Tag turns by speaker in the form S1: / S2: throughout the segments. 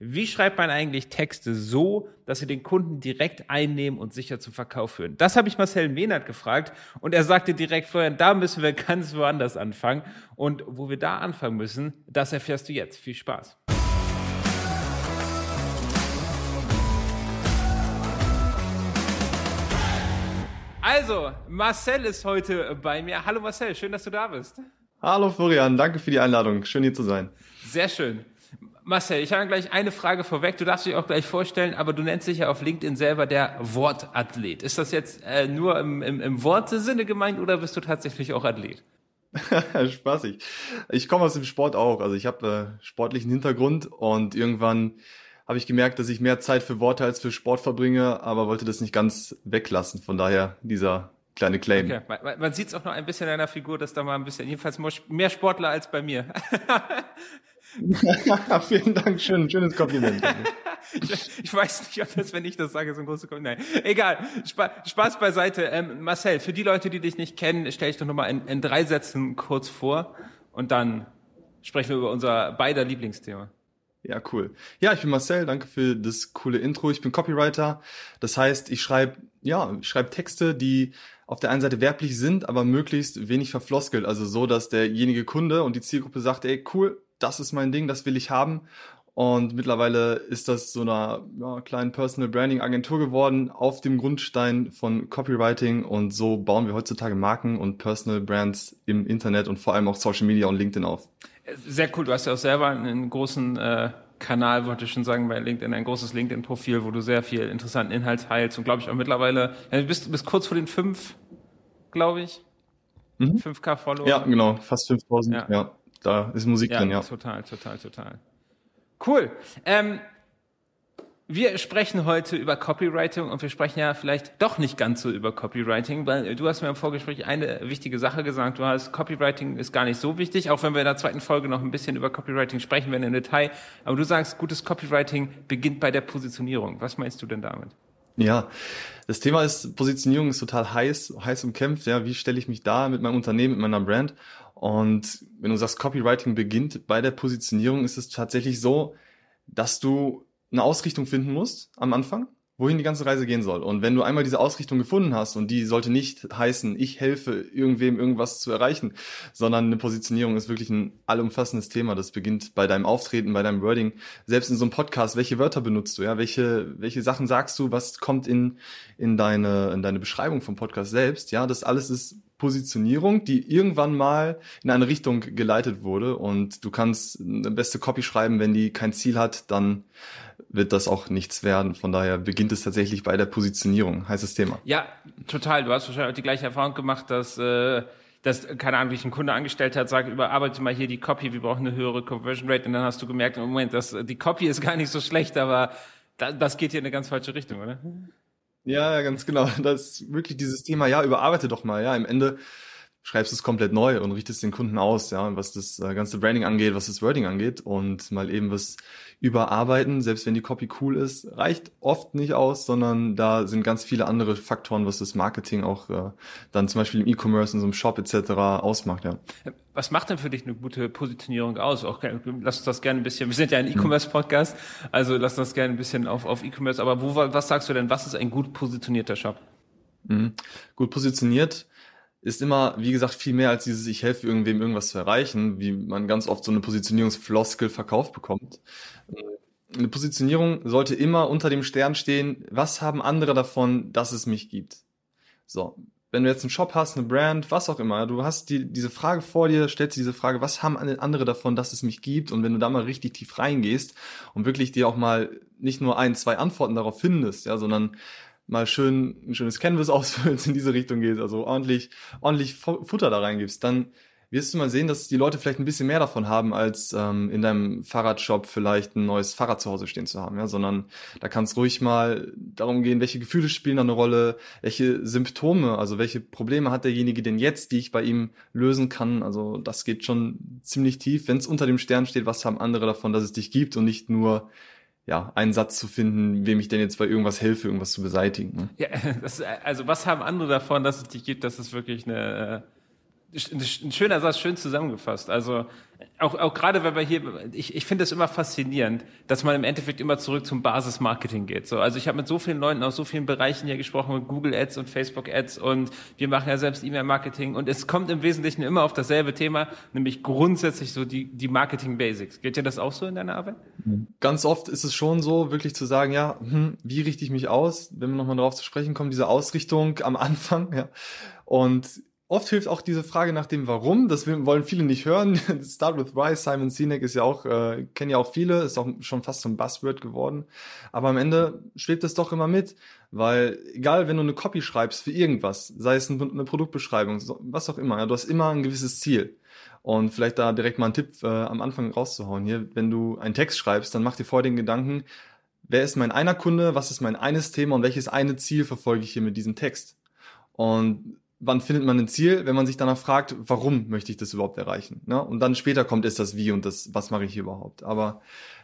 S1: Wie schreibt man eigentlich Texte so, dass sie den Kunden direkt einnehmen und sicher zum Verkauf führen? Das habe ich Marcel Mehnert gefragt und er sagte direkt, Florian, da müssen wir ganz woanders anfangen. Und wo wir da anfangen müssen, das erfährst du jetzt. Viel Spaß. Also, Marcel ist heute bei mir. Hallo Marcel, schön, dass du da bist.
S2: Hallo Florian, danke für die Einladung. Schön hier zu sein.
S1: Sehr schön. Marcel, ich habe gleich eine Frage vorweg. Du darfst dich auch gleich vorstellen, aber du nennst dich ja auf LinkedIn selber der Wortathlet. Ist das jetzt äh, nur im, im, im Wortesinne gemeint oder bist du tatsächlich auch Athlet?
S2: Spaßig. Ich komme aus dem Sport auch. Also ich habe äh, sportlichen Hintergrund und irgendwann habe ich gemerkt, dass ich mehr Zeit für Worte als für Sport verbringe, aber wollte das nicht ganz weglassen. Von daher dieser kleine Claim.
S1: Okay. Man, man sieht es auch noch ein bisschen in deiner Figur, dass da mal ein bisschen, jedenfalls mehr Sportler als bei mir.
S2: Vielen Dank, schön, schönes Kompliment.
S1: ich, ich, weiß nicht, ob das, wenn ich das sage, so ein großes Kompliment. Nein, egal. Spa Spaß beiseite. Ähm, Marcel, für die Leute, die dich nicht kennen, stelle ich doch nochmal in, in drei Sätzen kurz vor und dann sprechen wir über unser beider Lieblingsthema.
S2: Ja, cool. Ja, ich bin Marcel, danke für das coole Intro. Ich bin Copywriter. Das heißt, ich schreibe, ja, ich schreibe Texte, die auf der einen Seite werblich sind, aber möglichst wenig verfloskelt. Also so, dass derjenige Kunde und die Zielgruppe sagt, ey, cool, das ist mein Ding, das will ich haben. Und mittlerweile ist das so einer ja, kleinen Personal Branding Agentur geworden auf dem Grundstein von Copywriting. Und so bauen wir heutzutage Marken und Personal Brands im Internet und vor allem auch Social Media und LinkedIn auf.
S1: Sehr cool. Du hast ja auch selber einen großen äh, Kanal, wollte ich schon sagen, bei LinkedIn, ein großes LinkedIn-Profil, wo du sehr viel interessanten Inhalt teilst und glaube ich auch mittlerweile, ja, du bist, bist kurz vor den fünf, glaube ich. Mhm. 5K Follower.
S2: Ja, genau, fast 5000. Ja. ja, da ist Musik ja, drin, ja.
S1: Total, total, total. Cool. Ähm, wir sprechen heute über Copywriting und wir sprechen ja vielleicht doch nicht ganz so über Copywriting, weil du hast mir im Vorgespräch eine wichtige Sache gesagt. Du hast, Copywriting ist gar nicht so wichtig, auch wenn wir in der zweiten Folge noch ein bisschen über Copywriting sprechen werden im Detail. Aber du sagst, gutes Copywriting beginnt bei der Positionierung. Was meinst du denn damit?
S2: Ja, das Thema ist, Positionierung ist total heiß, heiß umkämpft. Ja, wie stelle ich mich da mit meinem Unternehmen, mit meiner Brand? Und wenn du sagst, Copywriting beginnt bei der Positionierung, ist es tatsächlich so, dass du eine Ausrichtung finden musst am Anfang, wohin die ganze Reise gehen soll. Und wenn du einmal diese Ausrichtung gefunden hast und die sollte nicht heißen, ich helfe irgendwem irgendwas zu erreichen, sondern eine Positionierung ist wirklich ein allumfassendes Thema. Das beginnt bei deinem Auftreten, bei deinem Wording. Selbst in so einem Podcast, welche Wörter benutzt du? Ja, welche, welche Sachen sagst du? Was kommt in, in deine, in deine Beschreibung vom Podcast selbst? Ja, das alles ist Positionierung, die irgendwann mal in eine Richtung geleitet wurde und du kannst eine beste Copy schreiben, wenn die kein Ziel hat, dann wird das auch nichts werden. Von daher beginnt es tatsächlich bei der Positionierung. Heißes Thema.
S1: Ja, total. Du hast wahrscheinlich auch die gleiche Erfahrung gemacht, dass äh, dass, keine Ahnung, wie ich ein Kunde angestellt hat, sagt, überarbeite mal hier die Copy, wir brauchen eine höhere Conversion Rate und dann hast du gemerkt, im Moment, dass die Copy ist gar nicht so schlecht, aber das geht hier in eine ganz falsche Richtung, oder?
S2: Ja, ganz genau. Das ist wirklich dieses Thema, ja, überarbeite doch mal, ja. Im Ende schreibst du es komplett neu und richtest den Kunden aus, ja, was das äh, ganze Branding angeht, was das Wording angeht und mal eben was überarbeiten, selbst wenn die Copy cool ist, reicht oft nicht aus, sondern da sind ganz viele andere Faktoren, was das Marketing auch äh, dann zum Beispiel im E-Commerce, in so einem Shop etc. ausmacht, ja.
S1: Was macht denn für dich eine gute Positionierung aus? Auch, lass uns das gerne ein bisschen, wir sind ja ein E-Commerce-Podcast, also lass uns das gerne ein bisschen auf, auf E-Commerce, aber wo, was sagst du denn, was ist ein gut positionierter Shop?
S2: Mhm. Gut positioniert ist immer, wie gesagt, viel mehr als dieses, ich helfe irgendwem irgendwas zu erreichen, wie man ganz oft so eine Positionierungsfloskel verkauft bekommt. Eine Positionierung sollte immer unter dem Stern stehen, was haben andere davon, dass es mich gibt? So. Wenn du jetzt einen Shop hast, eine Brand, was auch immer, du hast die, diese Frage vor dir, stellst dir diese Frage, was haben andere davon, dass es mich gibt? Und wenn du da mal richtig tief reingehst und wirklich dir auch mal nicht nur ein, zwei Antworten darauf findest, ja, sondern mal schön ein schönes Canvas ausfüllst, in diese Richtung gehst, also ordentlich, ordentlich Futter da reingibst, dann wirst du mal sehen, dass die Leute vielleicht ein bisschen mehr davon haben, als ähm, in deinem Fahrradshop vielleicht ein neues Fahrrad zu Hause stehen zu haben, ja, sondern da kann es ruhig mal darum gehen, welche Gefühle spielen da eine Rolle, welche Symptome, also welche Probleme hat derjenige denn jetzt, die ich bei ihm lösen kann. Also das geht schon ziemlich tief, wenn es unter dem Stern steht, was haben andere davon, dass es dich gibt und nicht nur ja, einen Satz zu finden, wem ich denn jetzt bei irgendwas helfe, irgendwas zu beseitigen. Ne?
S1: Ja, das, also was haben andere davon, dass es dich gibt, das ist wirklich eine, ein schöner Satz, schön zusammengefasst. Also auch, auch gerade, wenn wir hier, ich, ich finde es immer faszinierend, dass man im Endeffekt immer zurück zum Basismarketing geht. So, also ich habe mit so vielen Leuten aus so vielen Bereichen hier gesprochen, mit Google Ads und Facebook Ads und wir machen ja selbst E-Mail-Marketing und es kommt im Wesentlichen immer auf dasselbe Thema, nämlich grundsätzlich so die, die Marketing-Basics. Geht dir das auch so in deiner Arbeit?
S2: Ganz oft ist es schon so, wirklich zu sagen, ja, hm, wie richte ich mich aus? Wenn wir nochmal darauf zu sprechen kommen, diese Ausrichtung am Anfang, ja. Und Oft hilft auch diese Frage nach dem Warum. Das wollen viele nicht hören. Start with Why. Simon Sinek ist ja auch, äh, kennen ja auch viele, ist auch schon fast zum Buzzword geworden. Aber am Ende schwebt es doch immer mit, weil egal, wenn du eine Copy schreibst für irgendwas, sei es eine Produktbeschreibung, was auch immer, ja, du hast immer ein gewisses Ziel. Und vielleicht da direkt mal einen Tipp äh, am Anfang rauszuhauen hier. Wenn du einen Text schreibst, dann mach dir vor den Gedanken, wer ist mein einer Kunde, was ist mein eines Thema und welches eine Ziel verfolge ich hier mit diesem Text? Und wann findet man ein Ziel, wenn man sich danach fragt, warum möchte ich das überhaupt erreichen? Ne? Und dann später kommt es das Wie und das, was mache ich hier überhaupt? Aber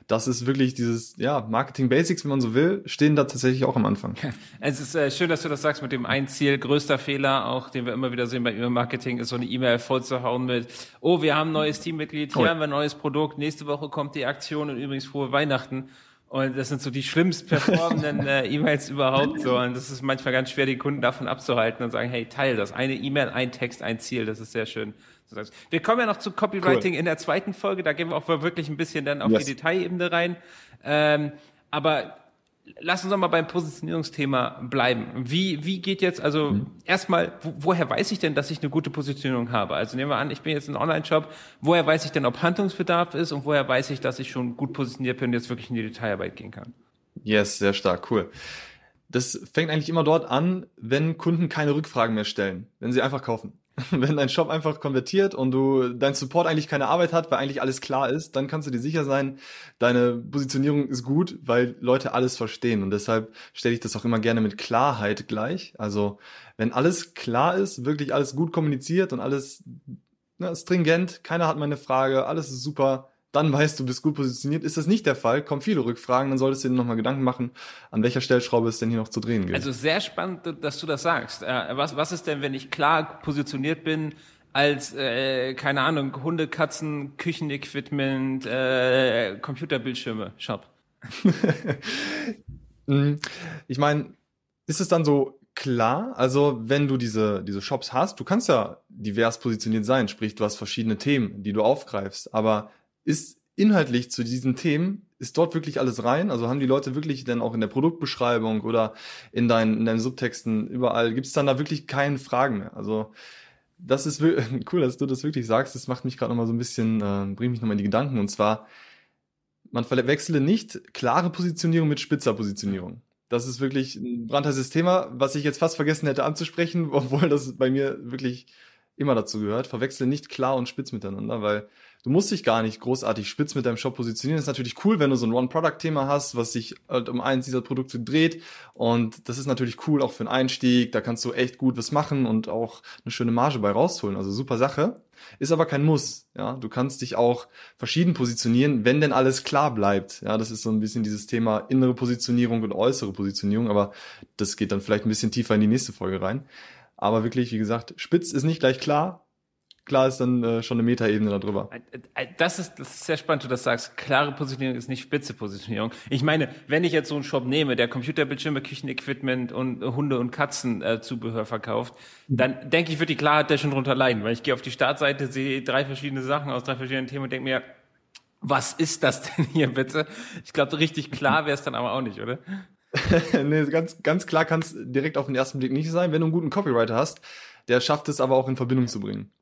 S2: das ist wirklich dieses, ja, Marketing Basics, wenn man so will, stehen da tatsächlich auch am Anfang.
S1: Es ist äh, schön, dass du das sagst mit dem ein Ziel. Größter Fehler, auch den wir immer wieder sehen bei E-Mail-Marketing, ist so eine E-Mail vollzuhauen mit, oh, wir haben ein neues Teammitglied, hier oh. haben wir ein neues Produkt, nächste Woche kommt die Aktion und übrigens frohe Weihnachten. Und das sind so die schlimmst performenden äh, E-Mails überhaupt so. Und das ist manchmal ganz schwer, die Kunden davon abzuhalten und sagen, hey, teil das. Eine E-Mail, ein Text, ein Ziel. Das ist sehr schön. Wir kommen ja noch zu Copywriting cool. in der zweiten Folge. Da gehen wir auch wirklich ein bisschen dann auf yes. die Detailebene rein. Ähm, aber lass uns doch mal beim Positionierungsthema bleiben. Wie, wie geht jetzt, also mhm. erstmal, wo, woher weiß ich denn, dass ich eine gute Positionierung habe? Also nehmen wir an, ich bin jetzt ein Online-Shop, woher weiß ich denn, ob Handlungsbedarf ist und woher weiß ich, dass ich schon gut positioniert bin und jetzt wirklich in die Detailarbeit gehen kann?
S2: Yes, sehr stark, cool. Das fängt eigentlich immer dort an, wenn Kunden keine Rückfragen mehr stellen, wenn sie einfach kaufen. wenn dein Shop einfach konvertiert und du dein Support eigentlich keine Arbeit hat, weil eigentlich alles klar ist, dann kannst du dir sicher sein, deine Positionierung ist gut, weil Leute alles verstehen. Und deshalb stelle ich das auch immer gerne mit Klarheit gleich. Also wenn alles klar ist, wirklich alles gut kommuniziert und alles ne, stringent, keiner hat meine Frage, alles ist super, dann weißt du, bist gut positioniert. Ist das nicht der Fall, kommen viele Rückfragen, dann solltest du dir nochmal Gedanken machen, an welcher Stellschraube es denn hier noch zu drehen gilt.
S1: Also sehr spannend, dass du das sagst. Äh, was, was ist denn, wenn ich klar positioniert bin als, äh, keine Ahnung, Hunde, Katzen, Küchenequipment, äh, Computerbildschirme, Shop?
S2: Mhm. ich meine, ist es dann so klar, also wenn du diese, diese Shops hast, du kannst ja divers positioniert sein, sprich du hast verschiedene Themen, die du aufgreifst, aber ist inhaltlich zu diesen Themen, ist dort wirklich alles rein? Also haben die Leute wirklich dann auch in der Produktbeschreibung oder in deinen, in deinen Subtexten überall, gibt es dann da wirklich keine Fragen mehr? Also das ist cool, dass du das wirklich sagst. Das macht mich gerade nochmal so ein bisschen, äh, bringt mich nochmal in die Gedanken. Und zwar, man verwechsele nicht klare Positionierung mit spitzer Positionierung. Das ist wirklich ein brandheißes Thema, was ich jetzt fast vergessen hätte anzusprechen, obwohl das bei mir wirklich immer dazu gehört. Verwechsle nicht klar und spitz miteinander, weil du musst dich gar nicht großartig spitz mit deinem Shop positionieren. Das ist natürlich cool, wenn du so ein One-Product-Thema hast, was sich halt um eins dieser Produkte dreht. Und das ist natürlich cool auch für einen Einstieg. Da kannst du echt gut was machen und auch eine schöne Marge bei rausholen. Also super Sache. Ist aber kein Muss. Ja, du kannst dich auch verschieden positionieren, wenn denn alles klar bleibt. Ja, das ist so ein bisschen dieses Thema innere Positionierung und äußere Positionierung. Aber das geht dann vielleicht ein bisschen tiefer in die nächste Folge rein. Aber wirklich, wie gesagt, spitz ist nicht gleich klar klar ist dann äh, schon eine Metaebene darüber.
S1: Äh, äh, das ist, das ist sehr spannend, du das sagst. Klare Positionierung ist nicht spitze Positionierung. Ich meine, wenn ich jetzt so einen Shop nehme, der Computerbildschirme, Küchenequipment und Hunde- und Katzenzubehör äh, verkauft, dann denke ich, wird die Klarheit da schon drunter leiden, weil ich gehe auf die Startseite, sehe drei verschiedene Sachen aus drei verschiedenen Themen und denke mir, was ist das denn hier bitte? Ich glaube, richtig klar wäre es dann aber auch nicht, oder?
S2: nee, ganz, ganz klar kann es direkt auf den ersten Blick nicht sein, wenn du einen guten Copywriter hast. Der schafft es aber auch in Verbindung zu bringen.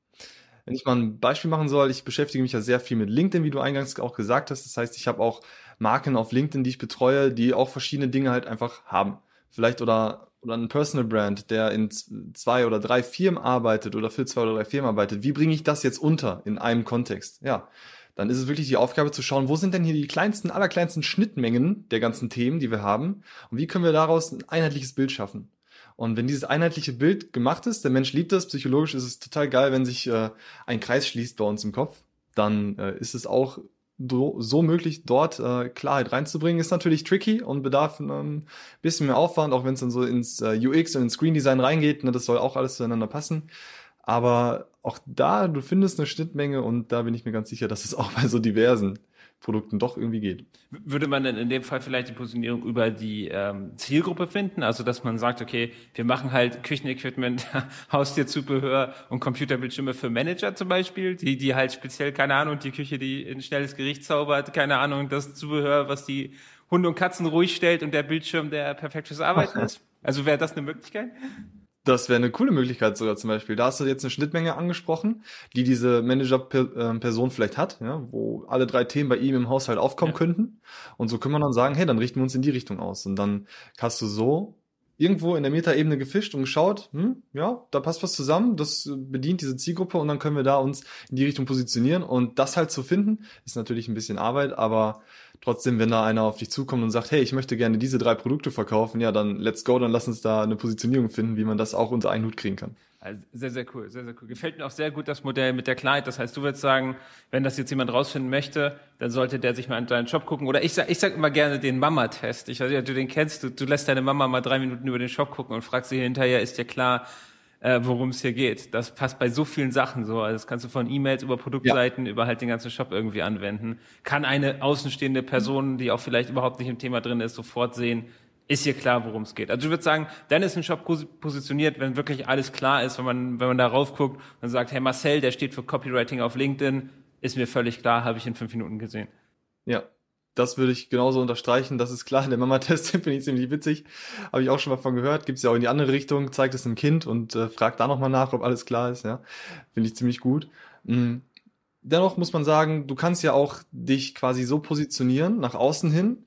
S2: Wenn ich mal ein Beispiel machen soll, ich beschäftige mich ja sehr viel mit LinkedIn, wie du eingangs auch gesagt hast. Das heißt, ich habe auch Marken auf LinkedIn, die ich betreue, die auch verschiedene Dinge halt einfach haben. Vielleicht oder oder ein Personal Brand, der in zwei oder drei Firmen arbeitet oder für zwei oder drei Firmen arbeitet, wie bringe ich das jetzt unter in einem Kontext? Ja, dann ist es wirklich die Aufgabe zu schauen, wo sind denn hier die kleinsten, allerkleinsten Schnittmengen der ganzen Themen, die wir haben und wie können wir daraus ein einheitliches Bild schaffen? Und wenn dieses einheitliche Bild gemacht ist, der Mensch liebt das, psychologisch ist es total geil, wenn sich äh, ein Kreis schließt bei uns im Kopf, dann äh, ist es auch so, möglich, dort äh, Klarheit reinzubringen. Ist natürlich tricky und bedarf ein ähm, bisschen mehr Aufwand, auch wenn es dann so ins äh, UX und ins Screen Design reingeht. Ne, das soll auch alles zueinander passen. Aber auch da, du findest eine Schnittmenge und da bin ich mir ganz sicher, dass es auch bei so diversen Produkten doch irgendwie geht.
S1: Würde man denn in dem Fall vielleicht die Positionierung über die ähm, Zielgruppe finden? Also dass man sagt, okay, wir machen halt Küchenequipment, Haustierzubehör und Computerbildschirme für Manager zum Beispiel, die, die halt speziell, keine Ahnung, die Küche, die ein schnelles Gericht zaubert, keine Ahnung, das Zubehör, was die Hunde und Katzen ruhig stellt und der Bildschirm, der perfekt fürs Arbeiten ist. Also wäre das eine Möglichkeit?
S2: Das wäre eine coole Möglichkeit sogar zum Beispiel. Da hast du jetzt eine Schnittmenge angesprochen, die diese Manager-Person vielleicht hat, ja, wo alle drei Themen bei ihm im Haushalt aufkommen ja. könnten. Und so können wir dann sagen, hey, dann richten wir uns in die Richtung aus. Und dann hast du so irgendwo in der Metaebene gefischt und geschaut, hm, ja, da passt was zusammen, das bedient diese Zielgruppe und dann können wir da uns in die Richtung positionieren. Und das halt zu finden, ist natürlich ein bisschen Arbeit, aber trotzdem, wenn da einer auf dich zukommt und sagt, hey, ich möchte gerne diese drei Produkte verkaufen, ja, dann let's go, dann lass uns da eine Positionierung finden, wie man das auch unter einen Hut kriegen kann.
S1: Also sehr, sehr cool, sehr, sehr cool. Gefällt mir auch sehr gut das Modell mit der Klarheit. Das heißt, du würdest sagen, wenn das jetzt jemand rausfinden möchte, dann sollte der sich mal in deinen Shop gucken. Oder ich sag, ich sag immer gerne den Mama-Test. Ich weiß nicht, du den kennst. Du, du lässt deine Mama mal drei Minuten über den Shop gucken und fragst sie hinterher, ist dir klar, äh, worum es hier geht. Das passt bei so vielen Sachen so. Also das kannst du von E-Mails über Produktseiten, ja. über halt den ganzen Shop irgendwie anwenden. Kann eine außenstehende Person, die auch vielleicht überhaupt nicht im Thema drin ist, sofort sehen, ist hier klar, worum es geht. Also ich würde sagen, dann ist ein Shop positioniert, wenn wirklich alles klar ist, wenn man, wenn man darauf guckt und sagt, hey Marcel, der steht für Copywriting auf LinkedIn, ist mir völlig klar, habe ich in fünf Minuten gesehen.
S2: Ja, das würde ich genauso unterstreichen. Das ist klar. Der Mama-Test finde ich ziemlich witzig. Habe ich auch schon mal von gehört. Gibt es ja auch in die andere Richtung. Zeigt es einem Kind und äh, fragt da nochmal nach, ob alles klar ist. Ja, finde ich ziemlich gut. Mhm. Dennoch muss man sagen, du kannst ja auch dich quasi so positionieren nach außen hin,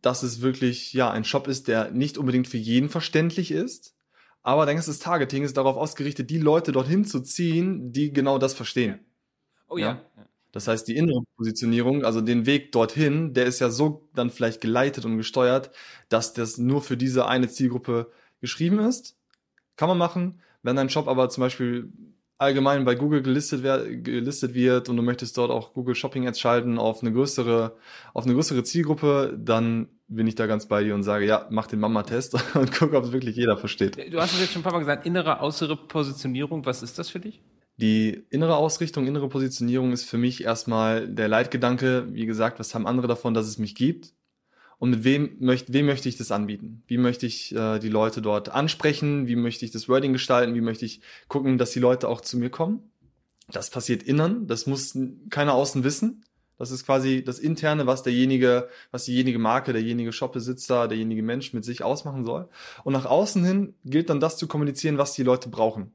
S2: dass es wirklich ja ein Shop ist, der nicht unbedingt für jeden verständlich ist. Aber denkst das Targeting ist darauf ausgerichtet, die Leute dorthin zu ziehen, die genau das verstehen.
S1: Oh ja. ja.
S2: Das heißt, die innere Positionierung, also den Weg dorthin, der ist ja so dann vielleicht geleitet und gesteuert, dass das nur für diese eine Zielgruppe geschrieben ist. Kann man machen. Wenn dein Shop aber zum Beispiel allgemein bei Google gelistet, gelistet wird und du möchtest dort auch Google Shopping Ads schalten auf eine größere, auf eine größere Zielgruppe, dann bin ich da ganz bei dir und sage, ja, mach den Mama-Test und guck, ob es wirklich jeder versteht.
S1: Du hast es jetzt schon ein paar Mal gesagt, innere, äußere Positionierung, was ist das für dich?
S2: Die innere Ausrichtung, innere Positionierung ist für mich erstmal der Leitgedanke, wie gesagt, was haben andere davon, dass es mich gibt? Und mit wem möchte, wem möchte ich das anbieten? Wie möchte ich äh, die Leute dort ansprechen? Wie möchte ich das Wording gestalten? Wie möchte ich gucken, dass die Leute auch zu mir kommen? Das passiert innen, das muss keiner außen wissen. Das ist quasi das Interne, was derjenige, was diejenige Marke, derjenige Shopbesitzer, derjenige Mensch mit sich ausmachen soll. Und nach außen hin gilt dann das zu kommunizieren, was die Leute brauchen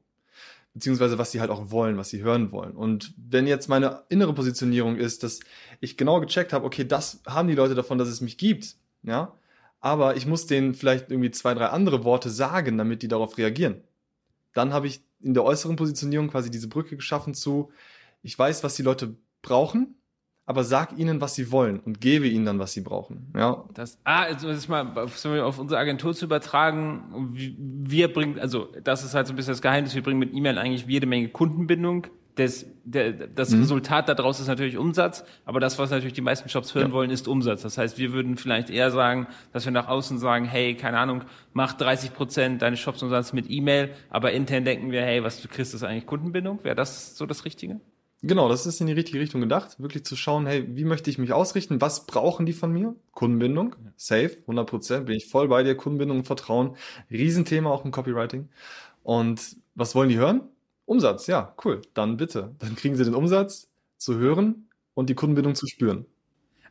S2: beziehungsweise was sie halt auch wollen, was sie hören wollen. Und wenn jetzt meine innere Positionierung ist, dass ich genau gecheckt habe, okay, das haben die Leute davon, dass es mich gibt, ja, aber ich muss denen vielleicht irgendwie zwei, drei andere Worte sagen, damit die darauf reagieren. Dann habe ich in der äußeren Positionierung quasi diese Brücke geschaffen zu, ich weiß, was die Leute brauchen, aber sag ihnen, was sie wollen und gebe ihnen dann, was sie brauchen. Ja.
S1: Das, ah, also das ist mal auf unsere Agentur zu übertragen. Wir bringen, also das ist halt so ein bisschen das Geheimnis, wir bringen mit E-Mail eigentlich jede Menge Kundenbindung. Das, der, das mhm. Resultat daraus ist natürlich Umsatz, aber das, was natürlich die meisten Shops hören ja. wollen, ist Umsatz. Das heißt, wir würden vielleicht eher sagen, dass wir nach außen sagen, hey, keine Ahnung, mach 30 Prozent deines Shopsumsatzes mit E-Mail, aber intern denken wir, hey, was du kriegst, ist eigentlich Kundenbindung. Wäre das so das Richtige?
S2: Genau, das ist in die richtige Richtung gedacht. Wirklich zu schauen, hey, wie möchte ich mich ausrichten? Was brauchen die von mir? Kundenbindung, safe, 100 Prozent, bin ich voll bei dir. Kundenbindung und Vertrauen, Riesenthema auch im Copywriting. Und was wollen die hören? Umsatz, ja, cool. Dann bitte. Dann kriegen sie den Umsatz zu hören und die Kundenbindung zu spüren.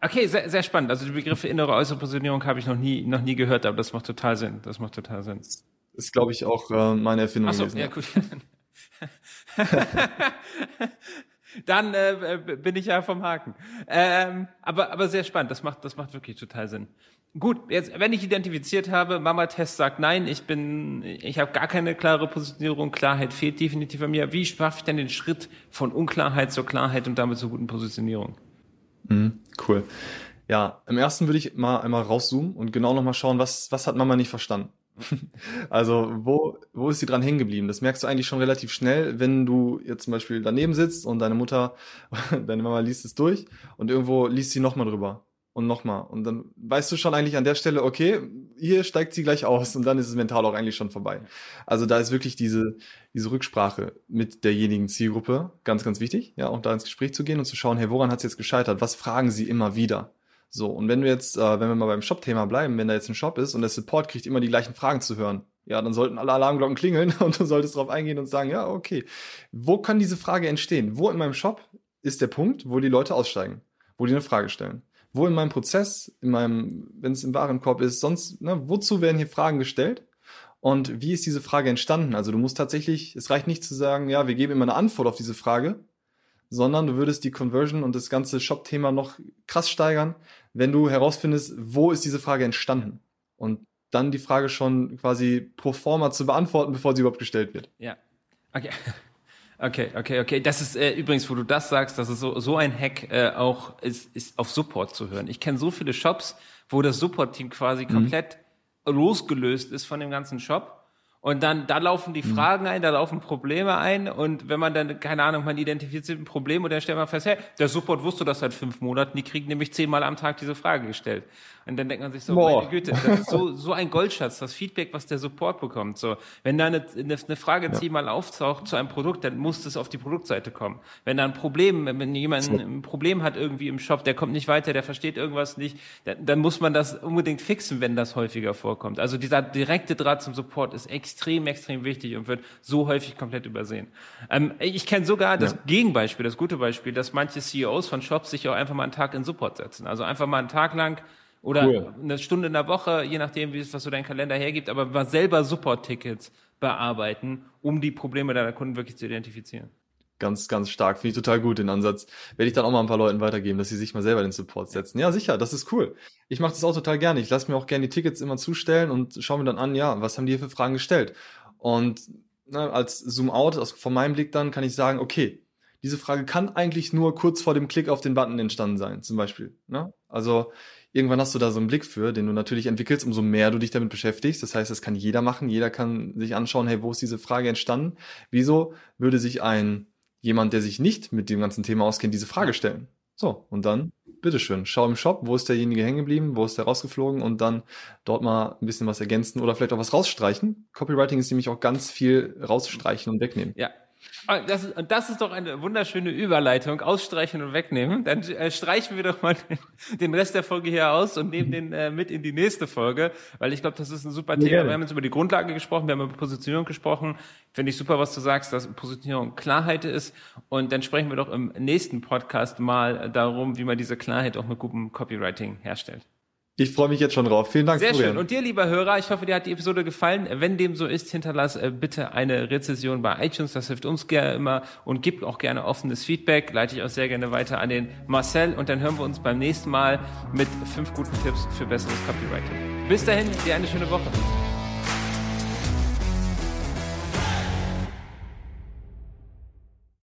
S1: Okay, sehr, sehr spannend. Also die Begriffe innere äußere Positionierung habe ich noch nie, noch nie gehört, aber das macht total Sinn. Das macht total Sinn. Das
S2: ist, glaube ich, auch äh, meine Erfindung
S1: Ach so, gewesen. Ja, gut. dann äh, bin ich ja vom Haken. Ähm, aber, aber sehr spannend, das macht, das macht wirklich total Sinn. Gut, jetzt, wenn ich identifiziert habe, Mama-Test sagt nein, ich bin, ich habe gar keine klare Positionierung, Klarheit fehlt definitiv bei mir. Wie schaffe ich denn den Schritt von Unklarheit zur Klarheit und damit zur guten Positionierung?
S2: Mhm, cool. Ja, im ersten würde ich mal einmal rauszoomen und genau nochmal schauen, was, was hat Mama nicht verstanden? Also, wo, wo ist sie dran hängen geblieben? Das merkst du eigentlich schon relativ schnell, wenn du jetzt zum Beispiel daneben sitzt und deine Mutter, deine Mama liest es durch und irgendwo liest sie nochmal drüber und nochmal. Und dann weißt du schon eigentlich an der Stelle, okay, hier steigt sie gleich aus und dann ist es mental auch eigentlich schon vorbei. Also da ist wirklich diese, diese Rücksprache mit derjenigen Zielgruppe ganz, ganz wichtig, ja, auch da ins Gespräch zu gehen und zu schauen, hey, woran hat es jetzt gescheitert? Was fragen sie immer wieder? So, und wenn wir jetzt, äh, wenn wir mal beim Shop-Thema bleiben, wenn da jetzt ein Shop ist und der Support kriegt immer die gleichen Fragen zu hören, ja, dann sollten alle Alarmglocken klingeln und du solltest darauf eingehen und sagen, ja, okay, wo kann diese Frage entstehen? Wo in meinem Shop ist der Punkt, wo die Leute aussteigen, wo die eine Frage stellen? Wo in meinem Prozess, in meinem, wenn es im Warenkorb ist, sonst, ne, wozu werden hier Fragen gestellt? Und wie ist diese Frage entstanden? Also du musst tatsächlich, es reicht nicht zu sagen, ja, wir geben immer eine Antwort auf diese Frage, sondern du würdest die Conversion und das ganze Shop-Thema noch krass steigern, wenn du herausfindest, wo ist diese Frage entstanden. Und dann die Frage schon quasi pro forma zu beantworten, bevor sie überhaupt gestellt wird.
S1: Ja. Okay. Okay, okay, okay. Das ist äh, übrigens, wo du das sagst, das ist so, so ein Hack äh, auch ist, ist auf Support zu hören. Ich kenne so viele Shops, wo das Support-Team quasi mhm. komplett losgelöst ist von dem ganzen Shop und dann, da laufen die mhm. Fragen ein, da laufen Probleme ein. Und wenn man dann, keine Ahnung, man identifiziert ein Problem und dann stellt man fest, hey, der Support wusste das seit fünf Monaten, die kriegen nämlich zehnmal am Tag diese Frage gestellt. Und dann denkt man sich so, Boah. meine Güte, das ist so, so ein Goldschatz, das Feedback, was der Support bekommt. So, wenn da eine, eine, eine Frage ja. zehnmal auftaucht zu einem Produkt, dann muss das auf die Produktseite kommen. Wenn da ein Problem, wenn jemand ein Problem hat irgendwie im Shop, der kommt nicht weiter, der versteht irgendwas nicht, dann, dann muss man das unbedingt fixen, wenn das häufiger vorkommt. Also dieser direkte Draht zum Support ist extrem, extrem wichtig und wird so häufig komplett übersehen. Ähm, ich kenne sogar das ja. Gegenbeispiel, das gute Beispiel, dass manche CEOs von Shops sich auch einfach mal einen Tag in Support setzen. Also einfach mal einen Tag lang oder cool. eine Stunde in der Woche, je nachdem, wie es, was so dein Kalender hergibt, aber mal selber Support-Tickets bearbeiten, um die Probleme deiner Kunden wirklich zu identifizieren.
S2: Ganz, ganz stark. Finde ich total gut, den Ansatz. Werde ich dann auch mal ein paar Leuten weitergeben, dass sie sich mal selber den Support setzen. Ja, sicher, das ist cool. Ich mache das auch total gerne. Ich lasse mir auch gerne die Tickets immer zustellen und schaue mir dann an, ja, was haben die hier für Fragen gestellt? Und ne, als Zoom-out, also von meinem Blick dann, kann ich sagen, okay, diese Frage kann eigentlich nur kurz vor dem Klick auf den Button entstanden sein, zum Beispiel. Ne? Also irgendwann hast du da so einen Blick für, den du natürlich entwickelst, umso mehr du dich damit beschäftigst. Das heißt, das kann jeder machen. Jeder kann sich anschauen, hey, wo ist diese Frage entstanden? Wieso würde sich ein jemand, der sich nicht mit dem ganzen Thema auskennt, diese Frage stellen? So, und dann, bitteschön, schau im Shop, wo ist derjenige hängen geblieben, wo ist der rausgeflogen und dann dort mal ein bisschen was ergänzen oder vielleicht auch was rausstreichen. Copywriting ist nämlich auch ganz viel rausstreichen und wegnehmen.
S1: Ja, das ist, und das ist doch eine wunderschöne Überleitung. Ausstreichen und wegnehmen. Dann äh, streichen wir doch mal den, Rest der Folge hier aus und nehmen den äh, mit in die nächste Folge, weil ich glaube, das ist ein super Thema. Ja. Wir haben jetzt über die Grundlage gesprochen, wir haben über Positionierung gesprochen. Finde ich super, was du sagst, dass Positionierung Klarheit ist. Und dann sprechen wir doch im nächsten Podcast mal darum, wie man diese Klarheit auch mit gutem Copywriting herstellt.
S2: Ich freue mich jetzt schon drauf. Vielen Dank,
S1: Sehr Florian. schön. Und dir, lieber Hörer, ich hoffe, dir hat die Episode gefallen. Wenn dem so ist, hinterlass äh, bitte eine Rezession bei iTunes. Das hilft uns gerne immer und gib auch gerne offenes Feedback. Leite ich auch sehr gerne weiter an den Marcel. Und dann hören wir uns beim nächsten Mal mit fünf guten Tipps für besseres Copywriting. Bis dahin, dir eine schöne Woche.